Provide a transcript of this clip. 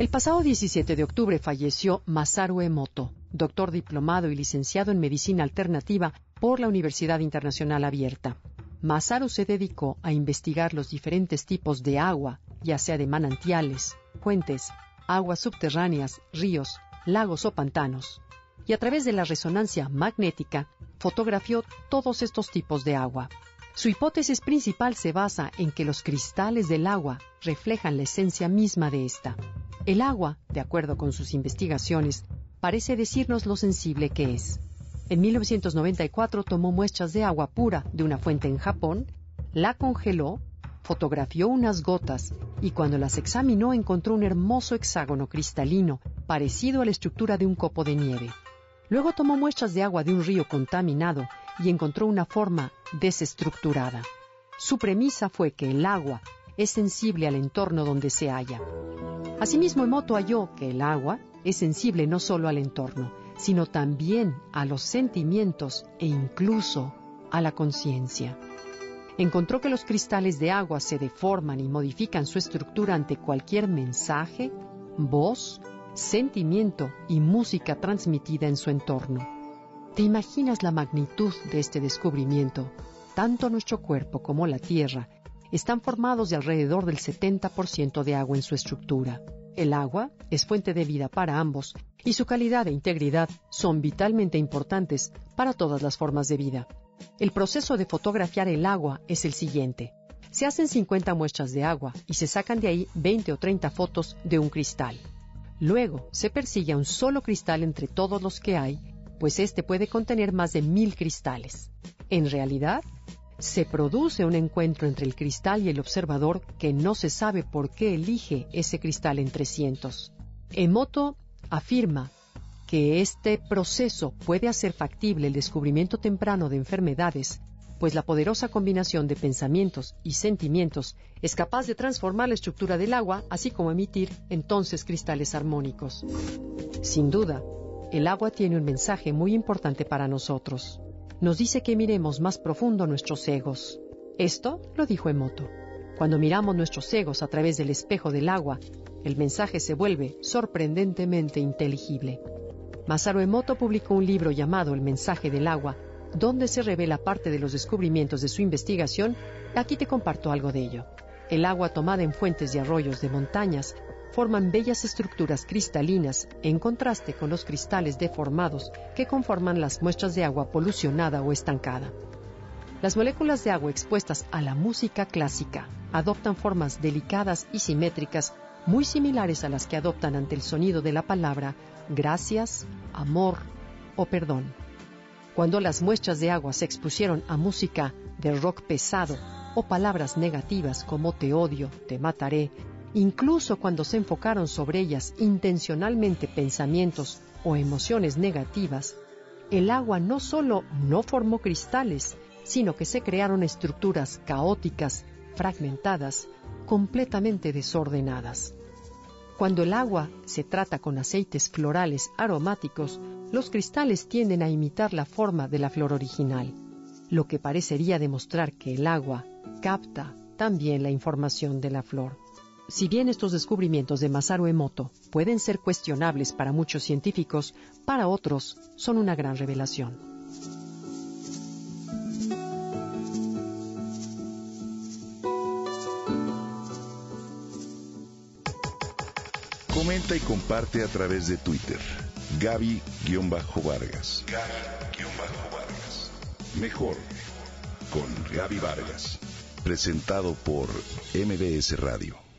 El pasado 17 de octubre falleció Masaru Emoto, doctor diplomado y licenciado en medicina alternativa por la Universidad Internacional Abierta. Masaru se dedicó a investigar los diferentes tipos de agua, ya sea de manantiales, fuentes, aguas subterráneas, ríos, lagos o pantanos, y a través de la resonancia magnética fotografió todos estos tipos de agua. Su hipótesis principal se basa en que los cristales del agua reflejan la esencia misma de esta. El agua, de acuerdo con sus investigaciones, parece decirnos lo sensible que es. En 1994 tomó muestras de agua pura de una fuente en Japón, la congeló, fotografió unas gotas y cuando las examinó encontró un hermoso hexágono cristalino parecido a la estructura de un copo de nieve. Luego tomó muestras de agua de un río contaminado y encontró una forma desestructurada. Su premisa fue que el agua es sensible al entorno donde se halla. Asimismo, Emoto halló que el agua es sensible no solo al entorno, sino también a los sentimientos e incluso a la conciencia. Encontró que los cristales de agua se deforman y modifican su estructura ante cualquier mensaje, voz, sentimiento y música transmitida en su entorno. ¿Te imaginas la magnitud de este descubrimiento? Tanto nuestro cuerpo como la Tierra están formados de alrededor del 70% de agua en su estructura. El agua es fuente de vida para ambos y su calidad e integridad son vitalmente importantes para todas las formas de vida. El proceso de fotografiar el agua es el siguiente. Se hacen 50 muestras de agua y se sacan de ahí 20 o 30 fotos de un cristal. Luego se persigue a un solo cristal entre todos los que hay, pues este puede contener más de mil cristales. En realidad, se produce un encuentro entre el cristal y el observador que no se sabe por qué elige ese cristal entre cientos. Emoto afirma que este proceso puede hacer factible el descubrimiento temprano de enfermedades, pues la poderosa combinación de pensamientos y sentimientos es capaz de transformar la estructura del agua, así como emitir entonces cristales armónicos. Sin duda, el agua tiene un mensaje muy importante para nosotros nos dice que miremos más profundo nuestros egos. Esto lo dijo Emoto. Cuando miramos nuestros egos a través del espejo del agua, el mensaje se vuelve sorprendentemente inteligible. Masaru Emoto publicó un libro llamado El mensaje del agua, donde se revela parte de los descubrimientos de su investigación. Aquí te comparto algo de ello. El agua tomada en fuentes y arroyos de montañas forman bellas estructuras cristalinas en contraste con los cristales deformados que conforman las muestras de agua polucionada o estancada. Las moléculas de agua expuestas a la música clásica adoptan formas delicadas y simétricas muy similares a las que adoptan ante el sonido de la palabra gracias, amor o perdón. Cuando las muestras de agua se expusieron a música de rock pesado o palabras negativas como te odio, te mataré, incluso cuando se enfocaron sobre ellas intencionalmente pensamientos o emociones negativas, el agua no solo no formó cristales, sino que se crearon estructuras caóticas, fragmentadas, completamente desordenadas. Cuando el agua se trata con aceites florales aromáticos, los cristales tienden a imitar la forma de la flor original, lo que parecería demostrar que el agua capta también la información de la flor. Si bien estos descubrimientos de Masaru Emoto pueden ser cuestionables para muchos científicos, para otros son una gran revelación. Comenta y comparte a través de Twitter. Gaby-Vargas. Gaby-Vargas. Mejor con Gaby Vargas. Presentado por MBS Radio.